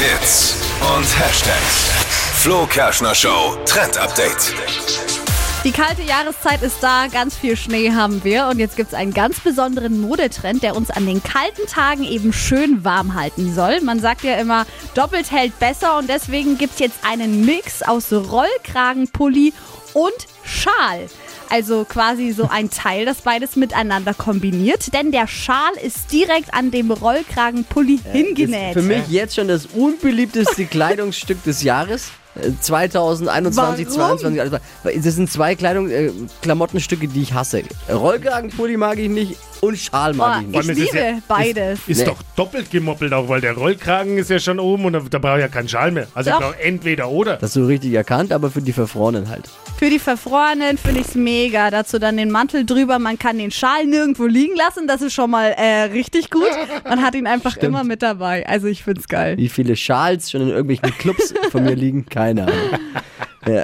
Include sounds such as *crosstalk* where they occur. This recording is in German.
Hits und Hashtags. Flo Kerschner Show Trend Update. Die kalte Jahreszeit ist da, ganz viel Schnee haben wir und jetzt gibt es einen ganz besonderen Modetrend, der uns an den kalten Tagen eben schön warm halten soll. Man sagt ja immer, doppelt hält besser und deswegen gibt es jetzt einen Mix aus Rollkragenpulli und Schal. Also quasi so ein Teil, das beides miteinander kombiniert, denn der Schal ist direkt an dem Rollkragenpulli hingenäht. Für mich jetzt schon das unbeliebteste *laughs* Kleidungsstück des Jahres. äh, 2021, Warum? 22. Also, das sind zwei Kleidung, äh, Klamottenstücke, die ich hasse. Rollkragenpulli mag ich nicht und Schal mag Boah, ich nicht. ich ist liebe ja- beides. Ist Nee. doch doppelt gemoppelt auch, weil der Rollkragen ist ja schon oben und da, da brauche ich ja keinen Schal mehr. Also Doch. ich brauche entweder oder. Das hast du richtig erkannt, aber für die Verfrorenen halt. Für die Verfrorenen finde ich es mega. Dazu dann den Mantel drüber. Man kann den Schal nirgendwo liegen lassen. Das ist schon mal äh, richtig gut. Man hat ihn einfach immer mit dabei. Also ich finde es geil. Wie viele Schals schon in irgendwelchen Clubs von mir liegen, keine Ahnung. *laughs* Ja.